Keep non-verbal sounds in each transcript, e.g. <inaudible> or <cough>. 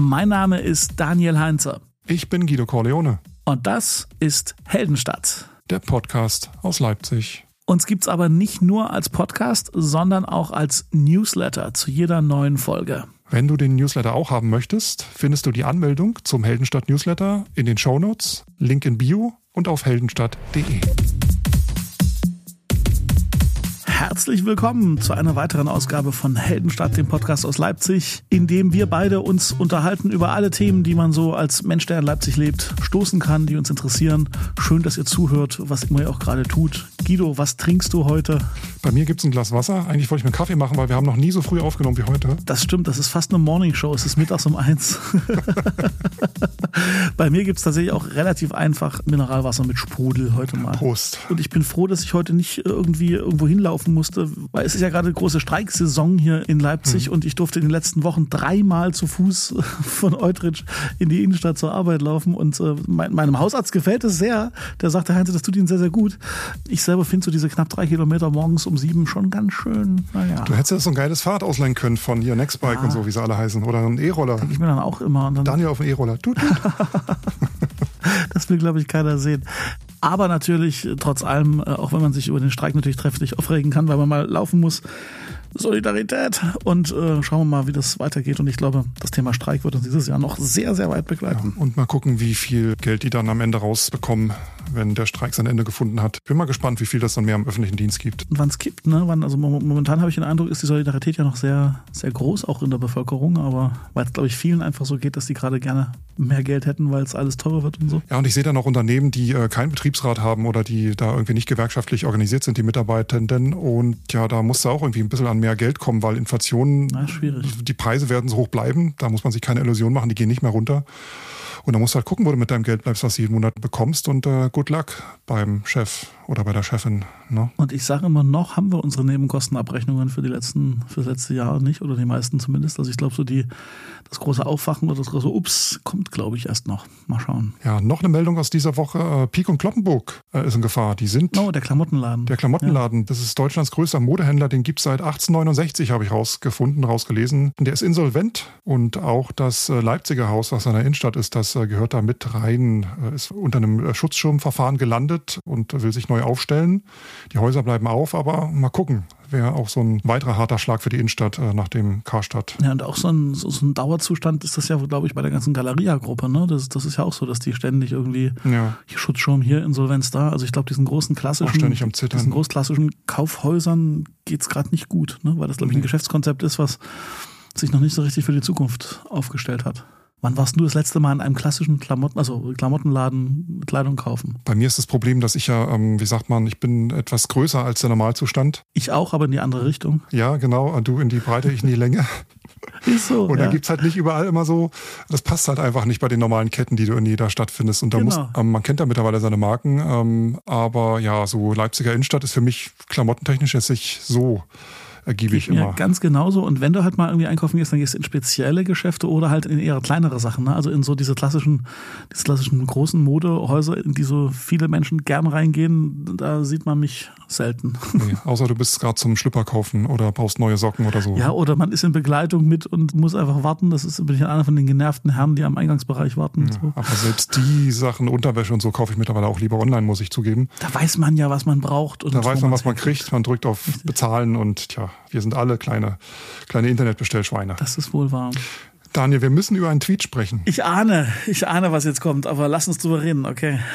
Mein Name ist Daniel Heinzer. Ich bin Guido Corleone. Und das ist Heldenstadt. Der Podcast aus Leipzig. Uns gibt's aber nicht nur als Podcast, sondern auch als Newsletter zu jeder neuen Folge. Wenn du den Newsletter auch haben möchtest, findest du die Anmeldung zum Heldenstadt Newsletter in den Shownotes, Link in Bio und auf heldenstadt.de. Herzlich willkommen zu einer weiteren Ausgabe von Heldenstadt, dem Podcast aus Leipzig, in dem wir beide uns unterhalten über alle Themen, die man so als Mensch, der in Leipzig lebt, stoßen kann, die uns interessieren. Schön, dass ihr zuhört, was immer ihr auch gerade tut. Guido, was trinkst du heute? Bei mir gibt es ein Glas Wasser. Eigentlich wollte ich mir einen Kaffee machen, weil wir haben noch nie so früh aufgenommen wie heute. Das stimmt, das ist fast eine Morningshow. Es ist mittags um eins. <laughs> Bei mir gibt es tatsächlich auch relativ einfach Mineralwasser mit Sprudel heute mal. Prost. Und ich bin froh, dass ich heute nicht irgendwie irgendwo hinlaufen musste, weil es ist ja gerade große Streiksaison hier in Leipzig hm. und ich durfte in den letzten Wochen dreimal zu Fuß von Eutrich in die Innenstadt zur Arbeit laufen und äh, mein, meinem Hausarzt gefällt es sehr. Der sagte, Heinz, das tut Ihnen sehr, sehr gut. Ich selber finde so diese knapp drei Kilometer morgens um sieben schon ganz schön, naja. Du hättest ja so ein geiles Fahrrad ausleihen können von hier Nextbike ja. und so, wie sie alle heißen. Oder ein E-Roller. Ich mir dann auch immer. Dann Daniel auf dem E-Roller. <laughs> das will, glaube ich, keiner sehen. Aber natürlich, trotz allem, äh, auch wenn man sich über den Streik natürlich trefflich aufregen kann, weil man mal laufen muss, Solidarität und äh, schauen wir mal, wie das weitergeht. Und ich glaube, das Thema Streik wird uns dieses Jahr noch sehr, sehr weit begleiten. Ja, und mal gucken, wie viel Geld die dann am Ende rausbekommen, wenn der Streik sein Ende gefunden hat. Bin mal gespannt, wie viel das dann mehr im öffentlichen Dienst gibt. Und wann es kippt, ne? Wann, also momentan habe ich den Eindruck, ist die Solidarität ja noch sehr, sehr groß, auch in der Bevölkerung, aber weil es, glaube ich, vielen einfach so geht, dass die gerade gerne mehr Geld hätten, weil es alles teurer wird und so. Ja, und ich sehe dann auch Unternehmen, die äh, keinen Betriebsrat haben oder die da irgendwie nicht gewerkschaftlich organisiert sind, die Mitarbeitenden. Und ja, da muss da auch irgendwie ein bisschen an mehr Geld kommen, weil Inflation, Na, schwierig. die Preise werden so hoch bleiben. Da muss man sich keine Illusion machen, die gehen nicht mehr runter. Und da musst du halt gucken, wo du mit deinem Geld bleibst, was du jeden Monat bekommst. Und äh, good luck beim Chef oder bei der Chefin. Ne? Und ich sage immer noch, haben wir unsere Nebenkostenabrechnungen für die letzten, für das letzte Jahr nicht, oder die meisten zumindest. Also ich glaube, so die, das große Aufwachen oder das große Ups kommt, glaube ich, erst noch. Mal schauen. Ja, noch eine Meldung aus dieser Woche. Äh, Peak und Kloppenburg äh, ist in Gefahr. Die sind. Oh, der Klamottenladen. Der Klamottenladen. Ja. Das ist Deutschlands größter Modehändler. Den gibt es seit 1869, habe ich rausgefunden, rausgelesen. Der ist insolvent. Und auch das äh, Leipziger Haus, was in der Innenstadt ist, das äh, gehört da mit rein, äh, ist unter einem äh, Schutzschirmverfahren gelandet und will sich neu aufstellen. Die Häuser bleiben auf, aber mal gucken. Wäre auch so ein weiterer harter Schlag für die Innenstadt äh, nach dem Karstadt. Ja, und auch so ein, so, so ein Dauerzustand ist das ja, glaube ich, bei der ganzen Galeria-Gruppe. Ne? Das, das ist ja auch so, dass die ständig irgendwie ja. hier Schutzschirm hier, Insolvenz da. Also ich glaube, diesen großen klassischen, diesen großklassischen Kaufhäusern geht es gerade nicht gut, ne? weil das, glaube ich, ein Geschäftskonzept ist, was sich noch nicht so richtig für die Zukunft aufgestellt hat. Wann warst du das letzte Mal in einem klassischen Klamotten, also Klamottenladen Kleidung kaufen? Bei mir ist das Problem, dass ich ja, ähm, wie sagt man, ich bin etwas größer als der Normalzustand. Ich auch, aber in die andere Richtung. Ja, genau. Du in die Breite, ich in die Länge. <laughs> Ist so. Und ja. da gibt's halt nicht überall immer so, das passt halt einfach nicht bei den normalen Ketten, die du in jeder Stadt findest. Und da genau. muss, ähm, man kennt da mittlerweile seine Marken, ähm, aber ja, so Leipziger Innenstadt ist für mich klamottentechnisch jetzt nicht so ergiebig Geht immer. Ja, ganz genauso. Und wenn du halt mal irgendwie einkaufen gehst, dann gehst du in spezielle Geschäfte oder halt in eher kleinere Sachen. Ne? Also in so diese klassischen, diese klassischen großen Modehäuser, in die so viele Menschen gern reingehen, da sieht man mich selten. Nee, außer du bist gerade zum Schlüpper kaufen oder brauchst neue Socken oder so. Ja, oder man ist in Begleitung mit und muss einfach warten. Das ist bin ich einer von den genervten Herren, die am Eingangsbereich warten. Ja, so. Aber selbst die Sachen, Unterwäsche und so, kaufe ich mittlerweile auch lieber online, muss ich zugeben. Da weiß man ja, was man braucht. da weiß man, was man kriegt. Man drückt auf Bezahlen und tja, wir sind alle kleine, kleine Internetbestellschweine. Das ist wohl wahr. Daniel, wir müssen über einen Tweet sprechen. Ich ahne, ich ahne, was jetzt kommt, aber lass uns drüber reden, okay. <laughs>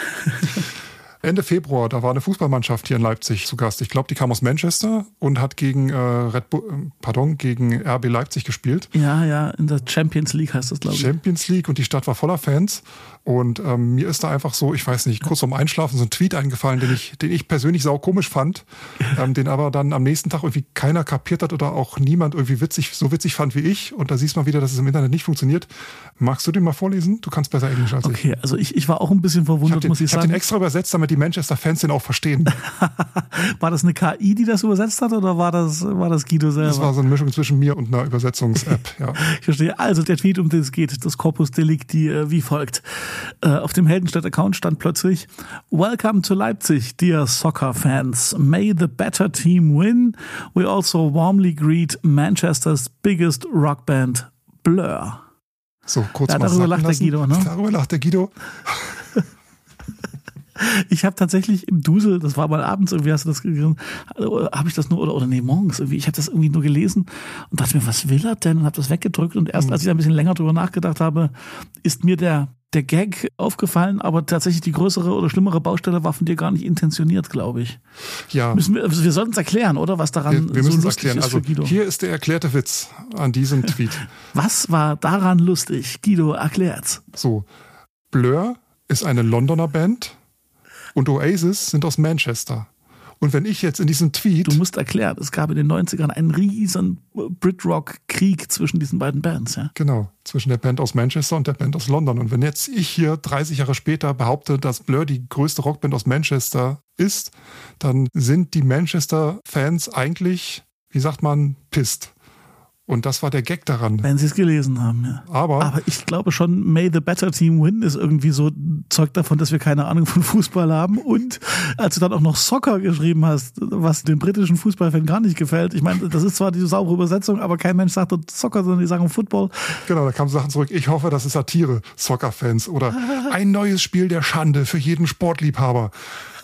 Ende Februar, da war eine Fußballmannschaft hier in Leipzig zu Gast. Ich glaube, die kam aus Manchester und hat gegen äh, Red Bull, äh, pardon, gegen RB Leipzig gespielt. Ja, ja, in der Champions League heißt das, glaube ich. Champions League und die Stadt war voller Fans. Und ähm, mir ist da einfach so, ich weiß nicht, kurz vorm Einschlafen so ein Tweet eingefallen, den ich, den ich persönlich sau komisch fand, ähm, den aber dann am nächsten Tag irgendwie keiner kapiert hat oder auch niemand irgendwie witzig, so witzig fand wie ich. Und da siehst du mal wieder, dass es im Internet nicht funktioniert. Magst du den mal vorlesen? Du kannst besser Englisch als okay, ich. Okay, also ich, ich war auch ein bisschen verwundert, ich den, muss ich, ich sagen. Ich habe den extra übersetzt, damit die Manchester-Fans den auch verstehen. <laughs> war das eine KI, die das übersetzt hat oder war das, war das Guido selber? Das war so eine Mischung zwischen mir und einer Übersetzungs-App, ja. <laughs> ich verstehe. Also der Tweet, um den es geht, das Corpus Delicti, äh, wie folgt. Äh, auf dem Heldenstadt-Account stand plötzlich Welcome to Leipzig, dear soccer fans. May the better team win. We also warmly greet Manchester's biggest rock band, Blur. So, kurz ja, mal darüber lacht lassen. der Guido, ne? Darüber lacht der Guido. Ich habe tatsächlich im Dusel, das war mal abends irgendwie, hast du das gelesen, habe ich das nur, oder, oder nee, morgens irgendwie, ich habe das irgendwie nur gelesen und dachte mir, was will er denn? Und habe das weggedrückt und erst, als ich ein bisschen länger drüber nachgedacht habe, ist mir der, der Gag aufgefallen, aber tatsächlich die größere oder schlimmere Baustelle war von dir gar nicht intentioniert, glaube ich. Ja. Müssen wir, also wir sollten es erklären, oder? Was daran Wir, wir so müssen lustig erklären. ist Also für Guido. hier ist der erklärte Witz an diesem <laughs> Tweet. Was war daran lustig? Guido erklärt's. So, Blur ist eine Londoner Band und Oasis sind aus Manchester. Und wenn ich jetzt in diesem Tweet, Du musst erklären, es gab in den 90ern einen riesen Brit-Rock-Krieg zwischen diesen beiden Bands, ja. genau, zwischen der Band aus Manchester und der Band aus London. Und wenn jetzt ich hier 30 Jahre später behaupte, dass Blur die größte Rockband aus Manchester ist, dann sind die Manchester-Fans eigentlich, wie sagt man, pisst. Und das war der Gag daran. Wenn sie es gelesen haben, ja. Aber, Aber ich glaube schon, May the Better Team Win ist irgendwie so Zeug davon, dass wir keine Ahnung von Fußball haben. Und als du dann auch noch Soccer geschrieben hast, was dem britischen Fußballfan gar nicht gefällt. Ich meine, das ist zwar die saubere Übersetzung, aber kein Mensch sagt Soccer, sondern die sagen Football. genau, da kamen Sachen zurück. Ich hoffe, das ist Satire, Soccer-Fans. Oder ein neues Spiel der Schande für jeden Sportliebhaber.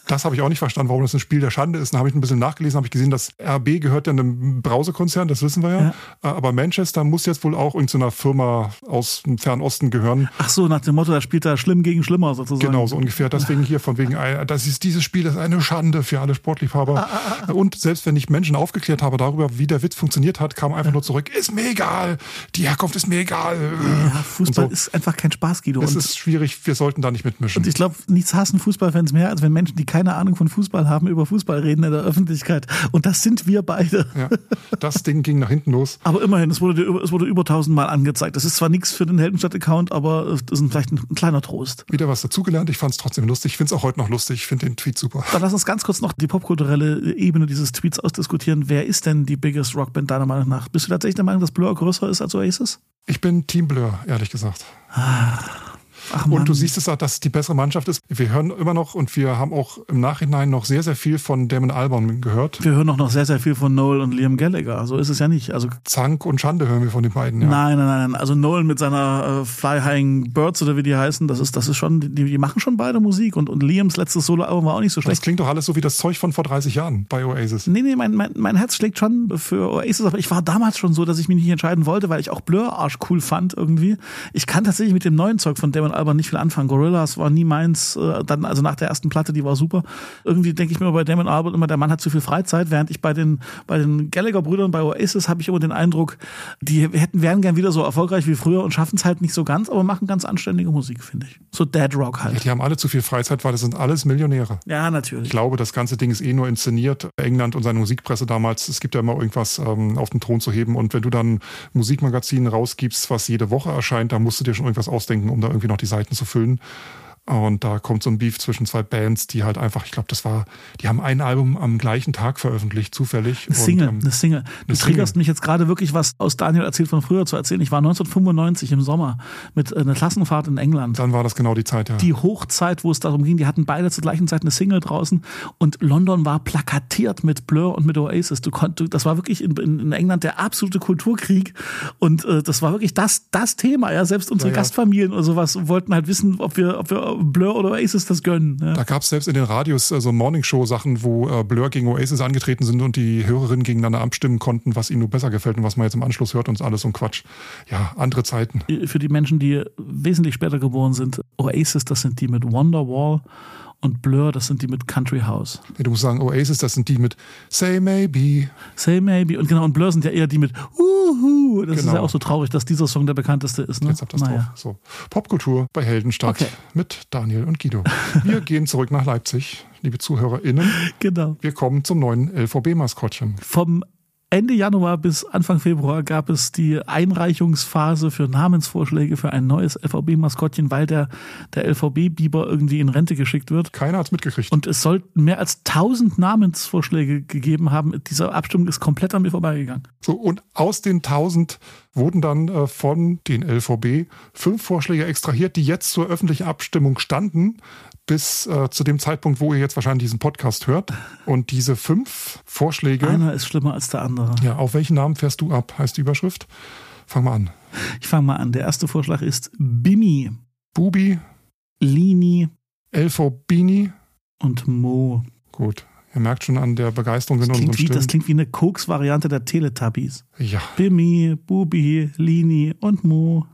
Das habe ich auch nicht verstanden, warum das ein Spiel der Schande ist. Dann habe ich ein bisschen nachgelesen, habe ich gesehen, dass RB gehört ja einem Brausekonzern, das wissen wir ja. Ja. Aber Manchester muss jetzt wohl auch irgendeiner Firma aus dem Fernosten gehören. Ach so, nach dem Motto, da spielt er schlimm gegen schlimmer sozusagen. Genau, so ungefähr. Deswegen hier von wegen, äh, das ist dieses Spiel ist eine Schande für alle Sportliebhaber. Und selbst wenn ich Menschen aufgeklärt habe darüber, wie der Witz funktioniert hat, kam einfach nur zurück, ist mir egal. Die Herkunft ist mir egal. Ja, Fußball so. ist einfach kein Spaß, Guido. Es ist schwierig, wir sollten da nicht mitmischen. Und ich glaube, nichts hassen Fußballfans mehr, als wenn Menschen, die keine Ahnung von Fußball haben, über Fußball reden in der Öffentlichkeit. Und das sind wir beide. Ja, das Ding ging nach hinten los. Aber immerhin, es wurde, es wurde über tausendmal angezeigt. Das ist zwar nichts für den Heldenstadt-Account, aber das ist vielleicht ein, ein kleiner Trost. Wieder was dazugelernt. Ich fand es trotzdem lustig. Ich finde es auch heute noch lustig. Ich finde den Tweet super. Dann lass uns ganz kurz noch die popkulturelle Ebene dieses Tweets ausdiskutieren. Wer ist denn die biggest Rockband deiner Meinung nach? Bist du tatsächlich der Meinung, dass Blur größer ist als Oasis? Ich bin Team Blur, ehrlich gesagt. Ach. Und du siehst es auch, dass es die bessere Mannschaft ist. Wir hören immer noch und wir haben auch im Nachhinein noch sehr, sehr viel von Damon Albarn gehört. wir hören auch noch sehr, sehr viel von Noel und Liam Gallagher. So ist es ja nicht. Also Zank und Schande hören wir von den beiden. Ja. Nein, nein, nein. Also Nolan mit seiner äh, Fly High Birds oder wie die heißen, das ist, das ist schon, die, die machen schon beide Musik und, und Liams letztes Soloalbum war auch nicht so Das schlecht. klingt doch alles so wie das Zeug von vor 30 Jahren bei Oasis. Nee, nee, mein, mein, mein Herz schlägt schon für Oasis, aber ich war damals schon so, dass ich mich nicht entscheiden wollte, weil ich auch Blur arsch cool fand irgendwie. Ich kann tatsächlich mit dem neuen Zeug von Damon Albarn nicht viel anfangen. Gorillas war nie meins, äh, dann, also nach der ersten Platte, die war super. Irgendwie denke ich mir bei Damon Albarn immer, der Mann hat zu viel Freizeit, während ich bei den, bei den Gallagher-Brüdern bei Oasis habe ich immer den Eindruck, die hätten, wären gern wieder so erfolgreich wie früher und schaffen es halt nicht so ganz, aber machen ganz anständige Musik, finde ich. So Dead Rock Ja, halt. die haben alle zu viel Freizeit, weil das sind alles Millionäre. Ja, Ich natürlich. glaube, das ganze Ding ist eh nur inszeniert. England und seine Musikpresse damals, es gibt ja immer irgendwas ähm, auf den Thron zu heben. Und wenn du dann Musikmagazin rausgibst, was jede Woche erscheint, da musst du dir schon irgendwas ausdenken, um da irgendwie noch die Seiten zu füllen. Und da kommt so ein Beef zwischen zwei Bands, die halt einfach, ich glaube, das war, die haben ein Album am gleichen Tag veröffentlicht, zufällig. Eine Single, Und, ähm, eine Single. Du eine triggerst Single. mich jetzt gerade wirklich was aus Daniel erzählt von früher zu erzählen. Ich war 1995 im Sommer mit äh, einer Klassenfahrt in England. dann war das genau die Zeit, ja. Die Hochzeit, wo es darum ging, die hatten beide zur gleichen Zeit eine Single draußen und London war plakatiert mit Blur und mit Oasis. Du konntest, das war wirklich in, in, in England der absolute Kulturkrieg und äh, das war wirklich das, das Thema. Ja, selbst unsere Ja, ja. Gastfamilien oder sowas wollten halt wissen, ob wir, ob wir Blur oder Oasis das gönnen. Ja. Da gab es selbst in den Radios äh, so Morningshow-Sachen, wo äh, Blur gegen Oasis angetreten sind und die Hörerinnen gegeneinander abstimmen konnten, was ihnen nur besser gefällt und was man jetzt im Anschluss hört und alles so ein Quatsch. Ja, andere Zeiten. für die Menschen, die wesentlich später geboren sind, Oasis, das sind die mit Wonderwall und Blur, das sind die mit Country House. Du musst sagen, Oasis, das sind die mit Say Maybe. Say Maybe und genau, und Blur sind ja eher die mit Uhu. Das ist Genau. ja auch so traurig, dass dieser Song der bekannteste ist. Ne? Jetzt habt ihr drauf. So. Popkultur bei Heldenstadt Okay. mit Daniel und Guido. <laughs> Wir gehen zurück nach Leipzig, liebe ZuhörerInnen. Genau. Wir kommen zum neuen LVB-Maskottchen. Vom Ende Januar bis Anfang Februar gab es die Einreichungsphase für Namensvorschläge für ein neues LVB-Maskottchen, weil der, der LVB-Biber irgendwie in Rente geschickt wird. Keiner hat's mitgekriegt. Und es sollten mehr als 1000 Namensvorschläge gegeben haben. Diese Abstimmung ist komplett an mir vorbeigegangen. So, und aus den 1000 wurden dann äh, von den LVB fünf Vorschläge extrahiert, die jetzt zur öffentlichen Abstimmung standen, bis äh, zu dem Zeitpunkt, wo ihr jetzt wahrscheinlich diesen Podcast hört. Und diese fünf Vorschläge, Einer ist schlimmer als der andere. ja, auf welchen Namen fährst du ab, heißt die Überschrift. Fang mal an. Ich fange mal an. Der erste Vorschlag ist Bimi, Bubi, Lini Elfo Bini. und Mo. Gut. Ihr merkt schon an der Begeisterung in Das unseren klingt, wie, das Stimmen. klingt wie eine Koks-Variante der Teletubbies. Ja. Bimi, Bubi, Lini und Mo.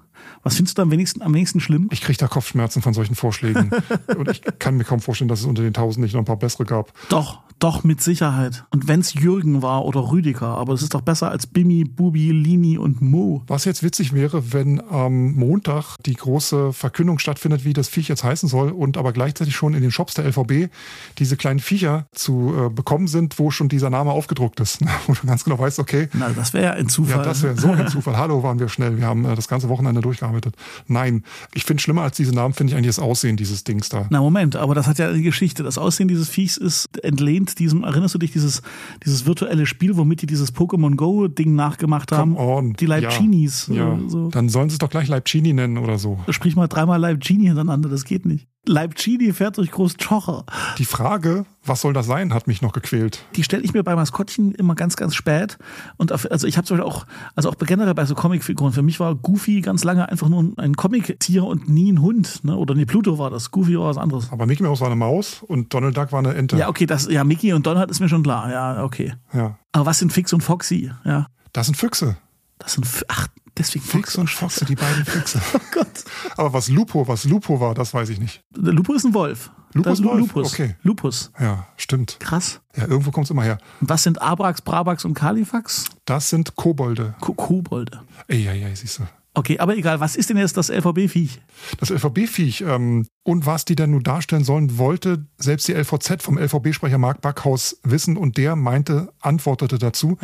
Was findest du am wenigsten, am wenigsten schlimm? Ich kriege da Kopfschmerzen von solchen Vorschlägen. <laughs> Und ich kann mir kaum vorstellen, dass es unter den Tausend nicht noch ein paar bessere gab. Doch, doch, mit Sicherheit. Und wenn es Jürgen war oder Rüdiger, aber es ist doch besser als Bimi, Bubi, Lini und Mo. Was jetzt witzig wäre, wenn am Montag die große Verkündung stattfindet, wie das Viech jetzt heißen soll und aber gleichzeitig schon in den Shops der LVB diese kleinen Viecher zu äh, bekommen sind, wo schon dieser Name aufgedruckt ist. <laughs> Wo du ganz genau weißt, okay, Na, das wäre ja ein Zufall. ja, das wäre so ein <laughs> Zufall. Hallo, waren wir schnell. Wir haben äh, das ganze Wochenende durchgearbeitet. Nein, ich finde schlimmer als diese Namen, finde ich eigentlich das Aussehen dieses Dings da. Na Moment, aber das hat ja eine Geschichte. Das Aussehen dieses Viechs ist entlehnt diesem, erinnerst du dich, dieses, dieses virtuelle Spiel, womit die dieses Pokémon Go-Ding nachgemacht haben? Come on. Die Leibchinis. Ja, ja. So. Dann sollen sie es doch gleich Leibchini nennen oder so. Sprich mal dreimal Leibchini hintereinander, das geht nicht. Leibchini fährt durch Großtschocher. Die Frage, was soll das sein, hat mich noch gequält. Die stelle ich mir bei Maskottchen immer ganz, ganz spät. Und auf, also ich habe zum Beispiel auch, also auch generell bei so Comicfiguren. Für mich war Goofy ganz lange einfach nur ein Comic-Tier und nie ein Hund. Ne? Oder nee, Pluto war das. Goofy war was anderes. Aber Mickey Mouse war eine Maus und Donald Duck war eine Ente. Ja, okay, das, ja, Mickey und Donald ist mir schon klar. Ja, okay. Ja. Aber was sind Fix und Foxy? Ja, Das sind Füchse. das sind, ach, deswegen Fix und. Foxe, die beiden Füchse. <laughs> Oh Gott. Aber was Lupo, was Lupo war, das weiß ich nicht. Lupo ist ein Wolf. Lupo Das ist ein Wolf? Lupus. Okay. Lupus. Ja, stimmt. Krass. Ja, irgendwo kommt es immer her. Was sind Abrax, Brabax und Kalifax? Das sind Kobolde. Ko Kobolde. Ey, ja, ja, siehst du. Okay, aber egal, was ist denn jetzt das LVB-Viech? Das LVB-Viech ähm, und was die denn nun darstellen sollen, wollte selbst die LVZ vom LVB-Sprecher Marc Backhaus wissen und der meinte, antwortete dazu,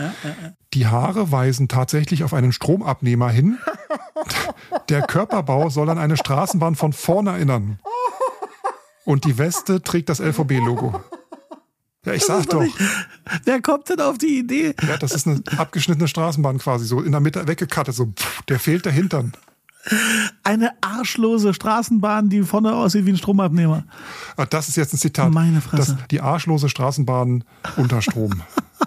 die Haare weisen tatsächlich auf einen Stromabnehmer hin. <laughs> Der Körperbau soll an eine Straßenbahn von vorn erinnern. Und die Weste trägt das LVB-Logo. Ja, ich sag doch. Wer kommt denn auf die Idee? Ja, das ist eine abgeschnittene Straßenbahn quasi, so in der Mitte weggekattet, so, pff, der fehlt der Hintern. Eine arschlose Straßenbahn, die vorne aussieht wie ein Stromabnehmer. Ah, Das ist jetzt ein Zitat. Meine Fresse. Das, die arschlose Straßenbahn unter Strom.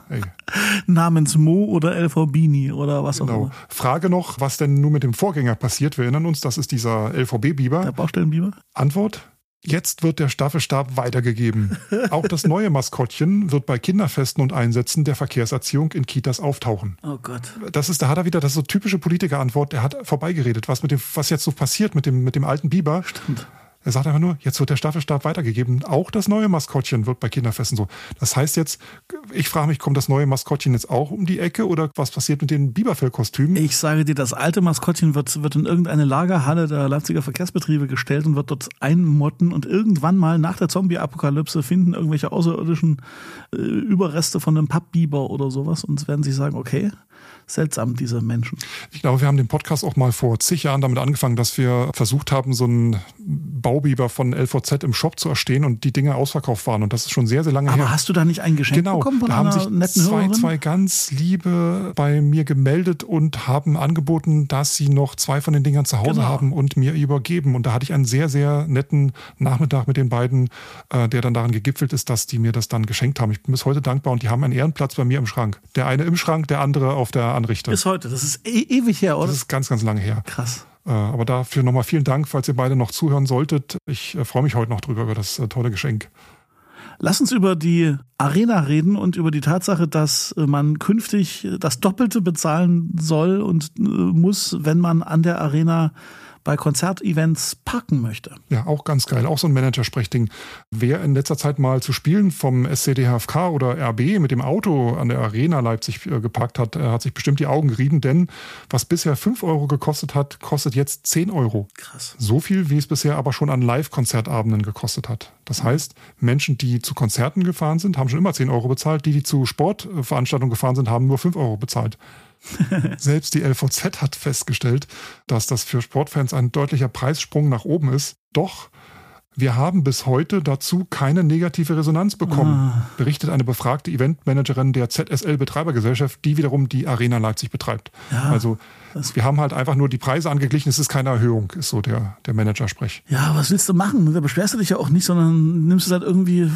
Ey, <laughs> Namens Mo oder LVBini oder was auch genau. immer. Frage noch, was denn nun mit dem Vorgänger passiert? Wir erinnern uns, das ist dieser Der LVB-Biber. Baustellenbiber? Antwort? Jetzt wird der Staffelstab weitergegeben. Auch das neue Maskottchen wird bei Kinderfesten und Einsätzen der Verkehrserziehung in Kitas auftauchen. Oh Gott. Das ist, da hat er wieder, das ist so typische Politikerantwort, der hat vorbeigeredet, was mit dem, was jetzt so passiert mit dem, mit dem alten Biber. Stimmt. Er sagt einfach nur, jetzt wird der Staffelstab weitergegeben. Auch das neue Maskottchen wird bei Kinderfesten so. Das heißt jetzt, ich frage mich, kommt das neue Maskottchen jetzt auch um die Ecke oder was passiert mit den Biberfellkostümen? Ich sage dir, das alte Maskottchen wird, wird in irgendeine Lagerhalle der Leipziger Verkehrsbetriebe gestellt und wird dort einmotten und irgendwann mal nach der Zombie-Apokalypse finden irgendwelche außerirdischen äh, Überreste von einem Pappbiber oder sowas und werden sich sagen, okay, seltsam, diese Menschen. Ich glaube, wir haben den Podcast auch mal vor zig Jahren damit angefangen, dass wir versucht haben, so einen Baubiber von LVZ im Shop zu erstehen und die Dinge ausverkauft waren. Und das ist schon sehr, sehr lange Aber her. hast du da nicht ein Geschenk Genau, bekommen von da haben sich netten zwei, Hörerin? zwei ganz liebe bei mir gemeldet und haben angeboten, dass sie noch zwei von den Dingern zu Hause Genau. haben und mir übergeben. Und da hatte ich einen sehr, sehr netten Nachmittag mit den beiden, äh, der dann daran gegipfelt ist, dass die mir das dann geschenkt haben. Ich bin bis heute dankbar und die haben einen Ehrenplatz bei mir im Schrank. Der eine im Schrank, der andere auf der Anrichte. Bis heute, das ist e ewig her, oder? das ist ganz, ganz lange her. Krass. Äh, aber dafür nochmal vielen Dank, falls ihr beide noch zuhören solltet. Ich äh, freue mich heute noch drüber, über das äh, tolle Geschenk. Lass uns über die Arena reden und über die Tatsache, dass man künftig das Doppelte bezahlen soll und muss, wenn man an der Arena bei Konzertevents parken möchte. Ja, auch ganz geil. Auch so ein Manager-Sprechding. Wer in letzter Zeit mal zu Spielen vom SCDHFK oder RB mit dem Auto an der Arena Leipzig äh, geparkt hat, äh, hat sich bestimmt die Augen gerieben, denn was bisher 5 Euro gekostet hat, kostet jetzt 10 Euro. Krass. So viel, wie es bisher aber schon an Live-Konzertabenden gekostet hat. Das heißt, Menschen, die zu Konzerten gefahren sind, haben schon immer 10 Euro bezahlt. Die, die zu Sportveranstaltungen gefahren sind, haben nur 5 Euro bezahlt. <laughs> Selbst die LVZ hat festgestellt, dass das für Sportfans ein deutlicher Preissprung nach oben ist. Doch wir haben bis heute dazu keine negative Resonanz bekommen, berichtet eine befragte Eventmanagerin der ZSL Betreibergesellschaft, die wiederum die Arena Leipzig betreibt. Ja. Also wir haben halt einfach nur die Preise angeglichen, es ist keine Erhöhung, ist so der, der Manager-Sprech. Ja, was willst du machen? Da beschwerst du dich ja auch nicht, sondern nimmst es halt irgendwie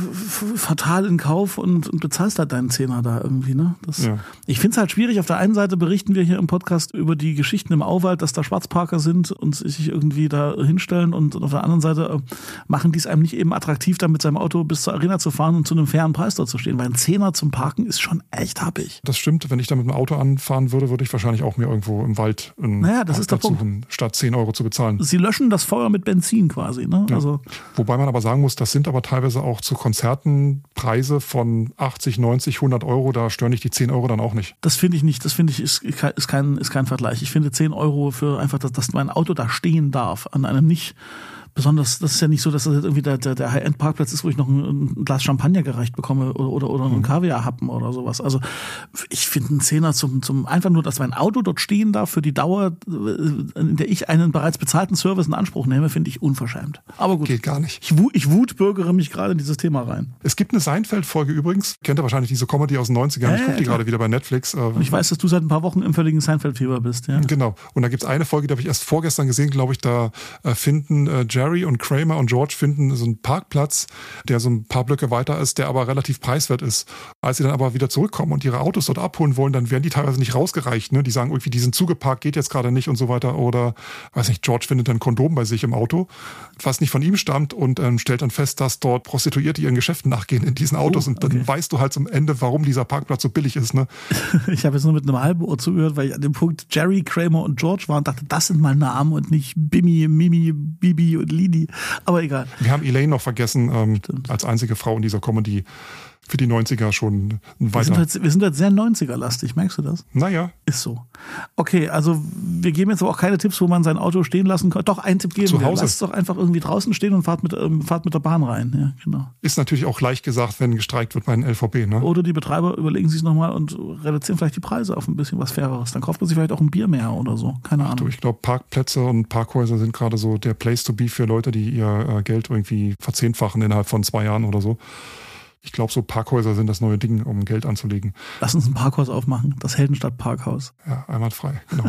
fatal in Kauf und, und bezahlst halt deinen Zehner da irgendwie. Ne? Das, ja. Ich finde es halt schwierig. Auf der einen Seite berichten wir hier im Podcast über die Geschichten im Auwald, dass da Schwarzparker sind und sich irgendwie da hinstellen und auf der anderen Seite äh, machen die es einem nicht eben attraktiv, da mit seinem Auto bis zur Arena zu fahren und zu einem fairen Preis dort zu stehen, weil ein Zehner zum Parken ist schon echt happig. Das stimmt. Wenn ich da mit dem Auto anfahren würde, würde ich wahrscheinlich auch mir irgendwo im Wald einen naja, das ist der Punkt. suchen, statt 10 Euro zu bezahlen. Sie löschen das Feuer mit Benzin quasi. Ne? Ja. Also Wobei man aber sagen muss, das sind aber teilweise auch zu Konzerten Preise von 80, 90, 100 Euro. Da stören dich die 10 Euro dann auch nicht. Das finde ich nicht. Das finde ich ist, ist, kein, ist kein Vergleich. Ich finde 10 Euro für einfach, dass, dass mein Auto da stehen darf an einem nicht besonders, das ist ja nicht so, dass das jetzt irgendwie der, der, der High-End-Parkplatz ist, wo ich noch ein, ein, Glas Champagner gereicht bekomme oder, oder, oder einen mhm. Kaviar-Happen oder sowas. Also ich finde einen Zehner zum, zum einfach nur, dass mein Auto dort stehen darf für die Dauer, in der ich einen bereits bezahlten Service in Anspruch nehme, finde ich unverschämt. Aber gut. Geht gar nicht. Ich, ich wutbürgere mich gerade in dieses Thema rein. Es gibt eine Seinfeld-Folge übrigens. Kennt ihr wahrscheinlich diese Comedy aus den 90ern? Äh, ich gucke die gerade wieder bei Netflix. Und ich weiß, dass du seit ein paar Wochen im völligen Seinfeld-Fieber bist. Ja. Genau. Und da gibt es eine Folge, die habe ich erst vorgestern gesehen, glaube ich. Da äh, finden äh, Jerry und Kramer und George finden so einen Parkplatz, der so ein paar Blöcke weiter ist, der aber relativ preiswert ist. Als sie dann aber wieder zurückkommen und ihre Autos dort abholen wollen, dann werden die teilweise nicht rausgereicht. Ne? Die sagen irgendwie, die sind zugeparkt, geht jetzt gerade nicht und so weiter. Oder, weiß nicht, George findet ein Kondom bei sich im Auto, was nicht von ihm stammt und ähm, stellt dann fest, dass dort Prostituierte ihren Geschäften nachgehen in diesen Autos. Oh, okay. Und dann weißt du halt zum Ende, warum dieser Parkplatz so billig ist. Ne? <laughs> Ich habe jetzt nur mit einem halben Ohr zugehört, weil ich an dem Punkt Jerry, Kramer und George war und dachte, das sind meine Namen und nicht Bimmi, Mimi, Bibi und Lini. Aber egal. Wir haben Elaine noch vergessen, ähm, als einzige Frau in dieser Comedy für die 90er schon weiter. Wir sind halt, wir sind halt sehr 90er-lastig, merkst du das? Naja. Ist so. Okay, also wir geben jetzt aber auch keine Tipps, wo man sein Auto stehen lassen kann. Doch, einen Tipp geben Zu. Hause. Lasst es doch einfach irgendwie draußen stehen und fahrt mit, ähm, fahrt mit der Bahn rein. Ja, genau. Ist natürlich auch leicht gesagt, wenn gestreikt wird bei den LVB. Ne? Oder die Betreiber überlegen sich es nochmal und reduzieren vielleicht die Preise auf ein bisschen was Faireres. Dann kauft man sich vielleicht auch ein Bier mehr oder so. Keine Ahnung. Du, ich glaube, Parkplätze und Parkhäuser sind gerade so der Place to be für Leute, die ihr äh, Geld irgendwie verzehnfachen innerhalb von zwei Jahren oder so. Ich glaube, so Parkhäuser sind das neue Ding, um Geld anzulegen. Lass uns ein Parkhaus aufmachen, das Heldenstadt Parkhaus. Ja, einwandfrei, <laughs> genau.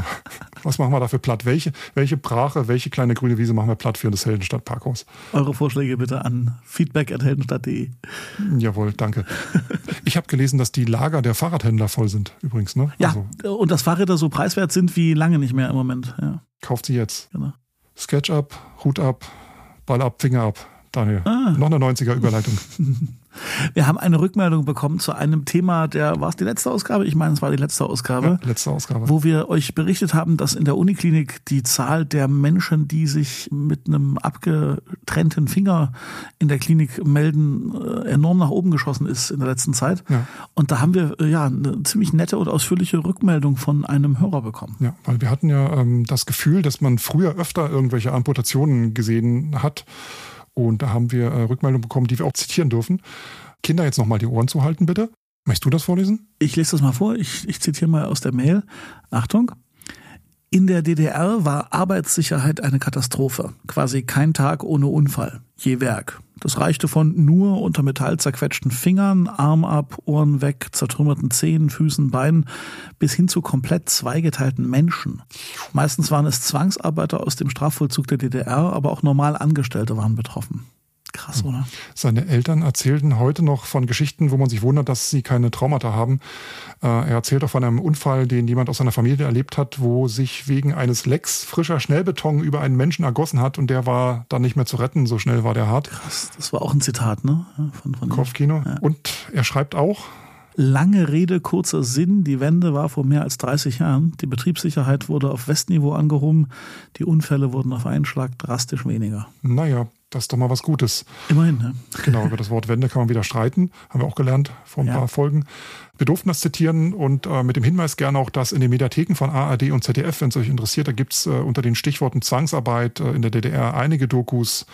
Was machen wir dafür platt? Welche, welche Brache, welche kleine grüne Wiese machen wir platt für das Heldenstadt Parkhaus? Eure Vorschläge bitte an feedback.heldenstadt.de. Jawohl, danke. <laughs> Ich habe gelesen, dass die Lager der Fahrradhändler voll sind, übrigens. Ne? Ja, also, und dass Fahrräder so preiswert sind wie lange nicht mehr im Moment. Ja. Kauft sie jetzt. Genau. Sketch ab, Hut ab, Ball ab, Finger ab. Daniel, ah. noch eine 90er-Überleitung. <laughs> Wir haben eine Rückmeldung bekommen zu einem Thema, der war es die letzte Ausgabe? Ich meine, es war die letzte Ausgabe. Ja, letzte Ausgabe. Wo wir euch berichtet haben, dass in der Uniklinik die Zahl der Menschen, die sich mit einem abgetrennten Finger in der Klinik melden, äh, enorm nach oben geschossen ist in der letzten Zeit. Ja. Und da haben wir äh, ja eine ziemlich nette und ausführliche Rückmeldung von einem Hörer bekommen. Ja, weil wir hatten ja ähm, das Gefühl, dass man früher öfter irgendwelche Amputationen gesehen hat und da haben wir äh, Rückmeldungen bekommen, die wir auch zitieren dürfen. Kinder, jetzt nochmal die Ohren zu halten, bitte. Möchtest du das vorlesen? Ich lese das mal vor. Ich, ich zitiere mal aus der Mail. Achtung. In der DDR war Arbeitssicherheit eine Katastrophe. Quasi kein Tag ohne Unfall. Je Werk. Das reichte von nur unter Metall zerquetschten Fingern, Arm ab, Ohren weg, zertrümmerten Zehen, Füßen, Beinen, bis hin zu komplett zweigeteilten Menschen. Meistens waren es Zwangsarbeiter aus dem Strafvollzug der DDR, aber auch normal Angestellte waren betroffen. Krass, oder? Seine Eltern erzählten heute noch von Geschichten, wo man sich wundert, dass sie keine Traumata haben. Äh, er erzählt auch von einem Unfall, den jemand aus seiner Familie erlebt hat, wo sich wegen eines Lecks frischer Schnellbeton über einen Menschen ergossen hat und der war dann nicht mehr zu retten, so schnell war der hart. Krass, das war auch ein Zitat, ne? Von, von Kopfkino. Ja. Und er schreibt auch, Lange Rede, kurzer Sinn. Die Wende war vor mehr als 30 Jahren. Die Betriebssicherheit wurde auf Westniveau angehoben. Die Unfälle wurden auf einen Schlag drastisch weniger. Naja, das ist doch mal was Gutes. Immerhin, ne? Genau, über das Wort Wende kann man wieder streiten. Haben wir auch gelernt vor ein ja. paar Folgen. Wir durften das zitieren und äh, mit dem Hinweis gerne auch, dass in den Mediatheken von ARD und ZDF, wenn es euch interessiert, da gibt es äh, unter den Stichworten Zwangsarbeit äh, in der DDR einige Dokus,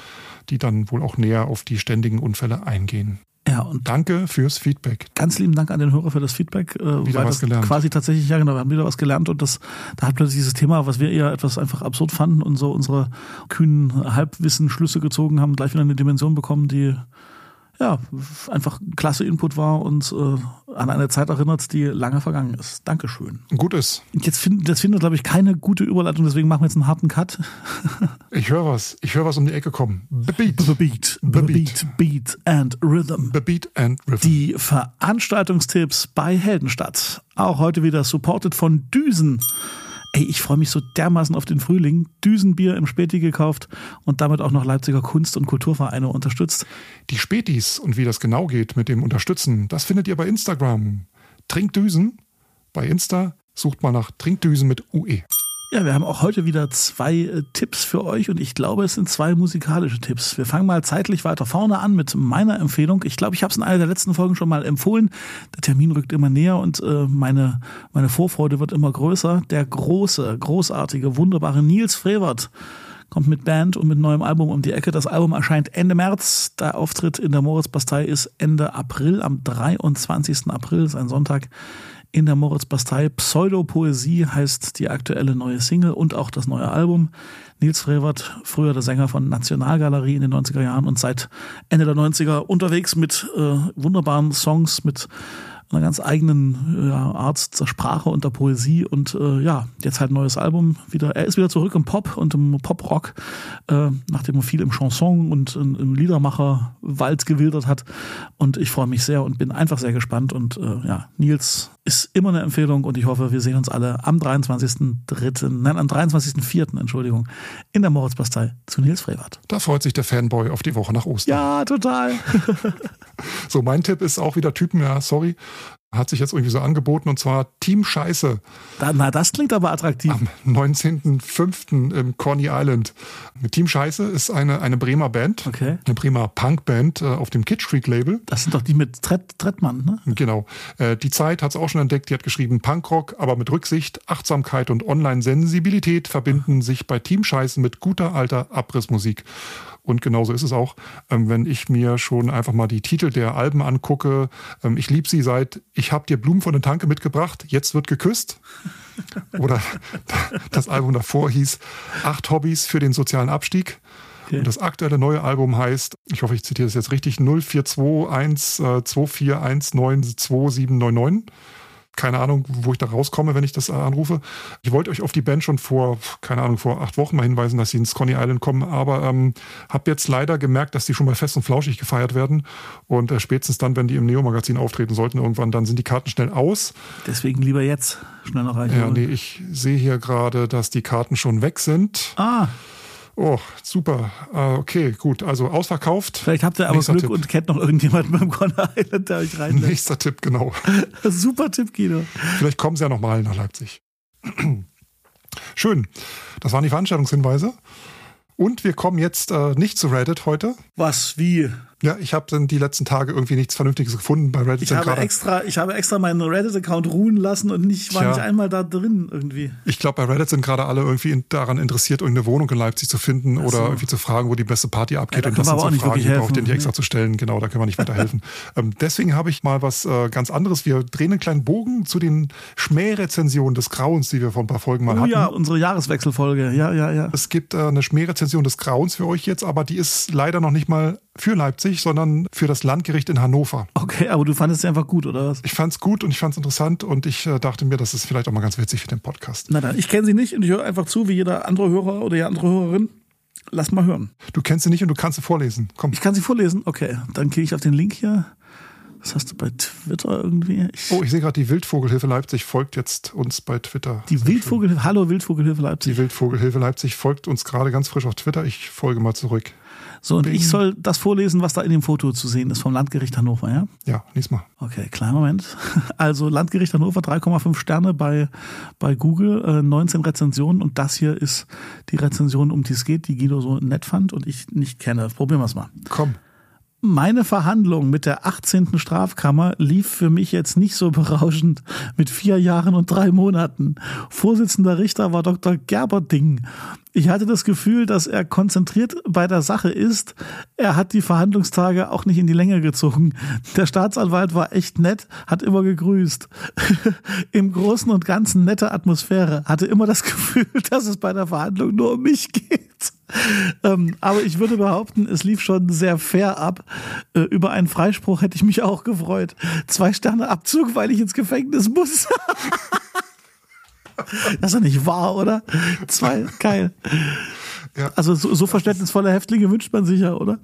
die dann wohl auch näher auf die ständigen Unfälle eingehen. Ja, und danke fürs Feedback. Ganz lieben Dank an den Hörer für das Feedback. Äh, wieder was gelernt. Quasi tatsächlich, ja genau, wir haben wieder was gelernt und das, da hat plötzlich dieses Thema, was wir eher etwas einfach absurd fanden und so unsere kühnen Halbwissen Schlüsse gezogen haben, gleich wieder eine Dimension bekommen, die ja, einfach klasse Input war und äh, an eine Zeit erinnert, die lange vergangen ist. Dankeschön. Gut ist. Jetzt find, das findet, glaube ich, keine gute Überleitung, deswegen machen wir jetzt einen harten Cut. ich höre was. Ich höre was um die Ecke kommen. Beat. Beat. Beat. Beat and Rhythm. Beat and Rhythm. Die Veranstaltungstipps bei Heldenstadt. Auch heute wieder supported von Düsen. Ey, ich freue mich so dermaßen auf den Frühling. Düsenbier im Späti gekauft und damit auch noch Leipziger Kunst- und Kulturvereine unterstützt. Die Spätis und wie das genau geht mit dem Unterstützen, das findet ihr bei Instagram. Trinkdüsen bei Insta. Sucht mal nach Trinkdüsen mit UE. Ja, wir haben auch heute wieder zwei äh, Tipps für euch und ich glaube, es sind zwei musikalische Tipps. Wir fangen mal zeitlich weiter vorne an mit meiner Empfehlung. Ich glaube, ich habe es in einer der letzten Folgen schon mal empfohlen. Der Termin rückt immer näher und äh, meine, meine Vorfreude wird immer größer. Der große, großartige, wunderbare Nils Frevert kommt mit Band und mit neuem Album um die Ecke. Das Album erscheint Ende März. Der Auftritt in der Moritzbastei ist Ende April, am 23. April, ist ein Sonntag in der Moritz-Bastei. Pseudopoesie heißt die aktuelle neue Single und auch das neue Album. Nils Frevert, früher der Sänger von Nationalgalerie in den 90er Jahren und seit Ende der 90er unterwegs mit äh, wunderbaren Songs, mit einer ganz eigenen ja, Art der Sprache und der Poesie und äh, ja, jetzt halt ein neues Album wieder. Er ist wieder zurück im Pop und im Pop-Rock, äh, nachdem er viel im Chanson und im Liedermacher-Wald gewildert hat und ich freue mich sehr und bin einfach sehr gespannt und äh, ja, Nils ist immer eine Empfehlung und ich hoffe, wir sehen uns alle am 23.3., nein, am 23.4., Entschuldigung, in der Moritzbastei zu Nils Frevert. Da freut sich der Fanboy auf die Woche nach Ostern. Ja, total. <laughs> <laughs> so, mein Tipp ist auch wieder Typen, ja, sorry, hat sich jetzt irgendwie so angeboten und zwar Team Scheiße. Na, das klingt aber attraktiv. Am 19.05. im Coney Island. Team Scheiße ist eine, eine Bremer Band. Okay. Eine Bremer Punkband äh, auf dem Kitsch Freak Label. Das sind doch die mit Tret, Trettmann, ne? Genau. Äh, die Zeit hat es auch schon entdeckt. Die hat geschrieben, Punkrock, aber mit Rücksicht, Achtsamkeit und Online-Sensibilität verbinden sich bei Team Scheiße mit guter alter Abrissmusik. Und genauso ist es auch, ähm, wenn ich mir schon einfach mal die Titel der Alben angucke. Ähm, ich liebe sie seit Ich hab dir Blumen von der Tanke mitgebracht, jetzt wird geküsst. <laughs> Oder das Album davor hieß Acht Hobbys für den sozialen Abstieg. Okay. Und das aktuelle neue Album heißt, ich hoffe, ich zitiere das jetzt richtig, 0421 2419 2799 keine Ahnung, wo ich da rauskomme, wenn ich das anrufe. Ich wollte euch auf die Band schon vor, keine Ahnung, vor acht Wochen mal hinweisen, dass sie ins Coney Island kommen, aber ähm, habe jetzt leider gemerkt, dass die schon mal fest und flauschig gefeiert werden. Und äh, spätestens dann, wenn die im Neo-Magazin auftreten sollten, irgendwann, dann sind die Karten schnell aus. Deswegen lieber jetzt schnell noch rein. Ja, nee, ich sehe hier gerade, dass die Karten schon weg sind. Ah. Oh, super. Uh, okay, gut. Also ausverkauft. Vielleicht habt ihr aber Nächster Glück Tipp. und kennt noch irgendjemanden <laughs> beim Corner Island, der euch reinlässt. Nächster Tipp, genau. <laughs> super Tipp, Guido. Vielleicht kommen sie ja nochmal nach Leipzig. <clears throat> Schön. Das waren die Veranstaltungshinweise. Und wir kommen jetzt äh, nicht zu Reddit heute. Was? Wie? Ja, ich habe dann die letzten Tage irgendwie nichts Vernünftiges gefunden bei Reddit. Ich habe extra, ich habe extra meinen Reddit-Account ruhen lassen und nicht, war Tja. nicht einmal da drin irgendwie. Ich glaube, bei Reddit sind gerade alle irgendwie in, daran interessiert, irgendeine Wohnung in Leipzig zu finden so. oder irgendwie zu fragen, wo die beste Party abgeht. Ja, und das sind so Fragen, die braucht ihr nicht extra zu stellen. Genau, da können wir nicht weiterhelfen. <laughs> ähm, deswegen habe ich mal was äh, ganz anderes. Wir drehen einen kleinen Bogen zu den Schmährezensionen des Grauens, die wir vor ein paar Folgen mal oh, hatten. Ja, unsere Jahreswechselfolge. Ja, ja, ja. Es gibt äh, eine Schmährezension des Grauens für euch jetzt, aber die ist leider noch nicht mal für Leipzig, sondern für das Landgericht in Hannover. Okay, aber du fandest sie einfach gut, oder was? Ich fand es gut und ich fand es interessant und ich äh, dachte mir, das ist vielleicht auch mal ganz witzig für den Podcast. Na dann, ich kenne sie nicht und ich höre einfach zu, wie jeder andere Hörer oder jede andere Hörerin. Lass mal hören. Du kennst sie nicht und du kannst sie vorlesen. Komm. Ich kann sie vorlesen? Okay, dann gehe ich auf den Link hier. Was hast du bei Twitter irgendwie? Ich oh, ich sehe gerade, die Wildvogelhilfe Leipzig folgt jetzt uns bei Twitter. Die Wildvogelhilfe, hallo Wildvogelhilfe Leipzig. Die Wildvogelhilfe Leipzig folgt uns gerade ganz frisch auf Twitter. Ich folge mal zurück. So, und ich soll das vorlesen, was da in dem Foto zu sehen ist vom Landgericht Hannover, ja? Ja, lies mal. Okay, kleinen Moment. <laughs> Also Landgericht Hannover 3,5 Sterne bei, bei Google, äh, 19 Rezensionen und das hier ist die Rezension, um die es geht, die Guido so nett fand und ich nicht kenne. Probieren wir es mal. Komm. Meine Verhandlung mit der 18. Strafkammer lief für mich jetzt nicht so berauschend mit vier Jahren und drei Monaten. Vorsitzender Richter war Dr. Gerberding. Ich hatte das Gefühl, dass er konzentriert bei der Sache ist. Er hat die Verhandlungstage auch nicht in die Länge gezogen. Der Staatsanwalt war echt nett, hat immer gegrüßt. <laughs> Im Großen und Ganzen nette Atmosphäre. Hatte immer das Gefühl, <laughs> dass es bei der Verhandlung nur um mich geht. Ähm, aber ich würde behaupten, es lief schon sehr fair ab. Äh, über einen Freispruch hätte ich mich auch gefreut. Zwei Sterne Abzug, weil ich ins Gefängnis muss. <laughs> das ist doch nicht wahr, oder? Zwei, geil. Ja. Also so, so verständnisvolle Häftlinge wünscht man sich ja, oder?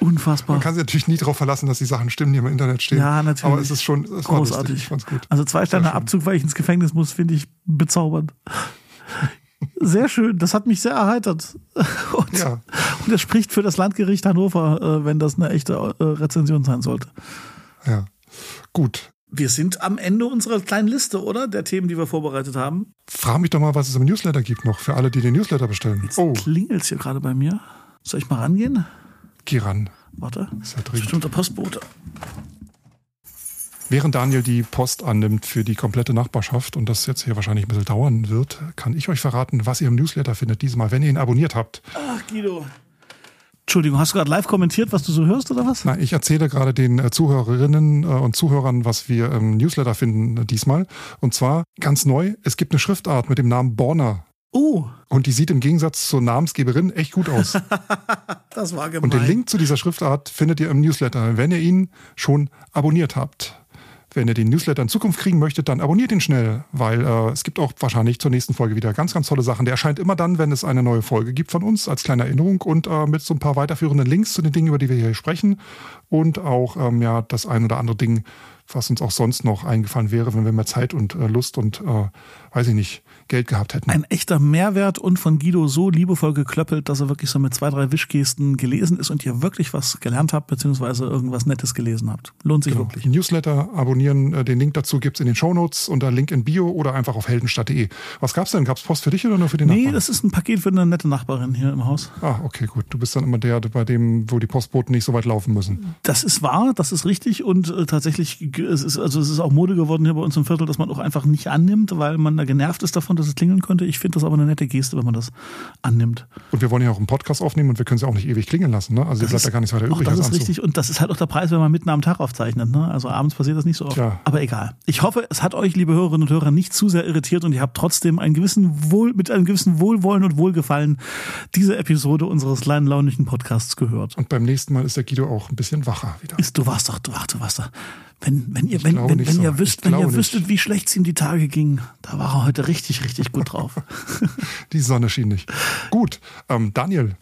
Unfassbar. Man kann sich natürlich nie darauf verlassen, dass die Sachen stimmen, die im Internet stehen. Ja, natürlich. Aber es ist schon es großartig. gut. Also zwei Sterne Abzug, weil ich ins Gefängnis muss, finde ich bezaubernd. Sehr schön, das hat mich sehr erheitert. <laughs> Und, ja. und das spricht für das Landgericht Hannover, äh, wenn das eine echte äh, Rezension sein sollte. Ja, gut. Wir sind am Ende unserer kleinen Liste, oder? Der Themen, die wir vorbereitet haben. Frag mich doch mal, was es im Newsletter gibt noch für alle, die den Newsletter bestellen. Jetzt oh. klingelt es hier gerade bei mir. Soll ich mal rangehen? Geh ran. Warte. Ist ja Bestimmter Postbote. Während Daniel die Post annimmt für die komplette Nachbarschaft und das jetzt hier wahrscheinlich ein bisschen dauern wird, kann ich euch verraten, was ihr im Newsletter findet diesmal, wenn ihr ihn abonniert habt. Ach, Guido. Entschuldigung, hast du gerade live kommentiert, was du so hörst oder was? Nein, ich erzähle gerade den äh, Zuhörerinnen äh, und Zuhörern, was wir im Newsletter finden äh, diesmal. Und zwar ganz neu, es gibt eine Schriftart mit dem Namen Borner. Oh. Und die sieht im Gegensatz zur Namensgeberin echt gut aus. <laughs> das war gemein. Und den Link zu dieser Schriftart findet ihr im Newsletter, wenn ihr ihn schon abonniert habt. Wenn ihr den Newsletter in Zukunft kriegen möchtet, dann abonniert ihn schnell, weil äh, es gibt auch wahrscheinlich zur nächsten Folge wieder ganz, ganz tolle Sachen. Der erscheint immer dann, wenn es eine neue Folge gibt von uns, als kleine Erinnerung und äh, mit so ein paar weiterführenden Links zu den Dingen, über die wir hier sprechen und auch ähm, ja das ein oder andere Ding, was uns auch sonst noch eingefallen wäre, wenn wir mehr Zeit und äh, Lust und äh, weiß ich nicht, Geld gehabt hätten. Ein echter Mehrwert und von Guido so liebevoll geklöppelt, dass er wirklich so mit zwei, drei Wischgesten gelesen ist und ihr wirklich was gelernt habt, beziehungsweise irgendwas Nettes gelesen habt. Lohnt sich genau. wirklich. Newsletter abonnieren, äh, den Link dazu gibt's in den Shownotes unter Link in Bio oder einfach auf heldenstadt.de. Was gab's denn? Gab's Post für dich oder nur für den Nee, Nachbarn? das ist ein Paket für eine nette Nachbarin hier im Haus. Ah, okay, gut. Du bist dann immer der, bei dem, wo die Postboten nicht so weit laufen müssen. Das ist wahr, das ist richtig und äh, tatsächlich, es ist, also es ist auch Mode geworden hier bei uns im Viertel, dass man auch einfach nicht annimmt, weil man da genervt ist davon, dass es klingeln könnte. Ich finde das aber eine nette Geste, wenn man das annimmt. Und wir wollen ja auch einen Podcast aufnehmen und wir können es ja auch nicht ewig klingeln lassen. Ne? Also das bleibt ja gar nichts weiter übrig. Das ist richtig und das ist halt auch der Preis, wenn man mitten am Tag aufzeichnet. Ne? Also abends passiert das nicht so oft. Ja. Aber egal. Ich hoffe, es hat euch, liebe Hörerinnen und Hörer, nicht zu sehr irritiert und ihr habt trotzdem einen gewissen Wohl, mit einem gewissen Wohlwollen und Wohlgefallen diese Episode unseres kleinen launischen Podcasts gehört. Und beim nächsten Mal ist der Guido auch ein bisschen wacher wieder. Ist, du warst doch, du, ach, du warst doch. Wenn, wenn ihr, wenn, wenn, wenn, so. ihr wüsst, wenn ihr wüsstet, wie schlecht es ihm die Tage ging, da war er heute richtig, richtig gut drauf. <laughs> die Sonne schien nicht. Gut, ähm, Daniel,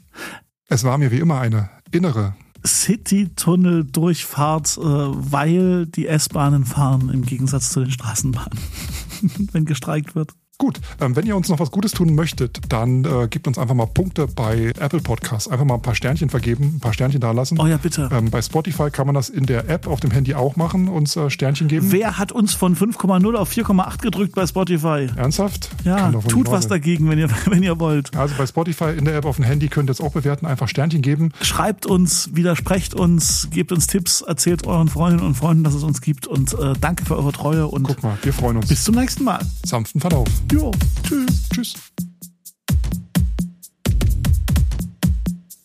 es war mir wie immer eine innere City-Tunnel-Durchfahrt, äh, weil die S-Bahnen fahren im Gegensatz zu den Straßenbahnen, <laughs> wenn gestreikt wird. Gut, ähm, wenn ihr uns noch was Gutes tun möchtet, dann äh, gebt uns einfach mal Punkte bei Apple Podcasts. Einfach mal ein paar Sternchen vergeben, ein paar Sternchen da lassen. Oh ja, bitte. Ähm, bei Spotify kann man das in der App auf dem Handy auch machen, uns äh, Sternchen geben. Wer hat uns von 5,0 auf 4,8 gedrückt bei Spotify? Ernsthaft? Ja, tut was dagegen, wenn ihr, <laughs> wenn ihr wollt. Also bei Spotify in der App auf dem Handy könnt ihr es auch bewerten, einfach Sternchen geben. Schreibt uns, widersprecht uns, gebt uns Tipps, erzählt euren Freundinnen und Freunden, dass es uns gibt und äh, danke für eure Treue und Guck mal, wir freuen uns. Bis zum nächsten Mal. Sanften Verlauf. Jo, tschüss. Tschüss.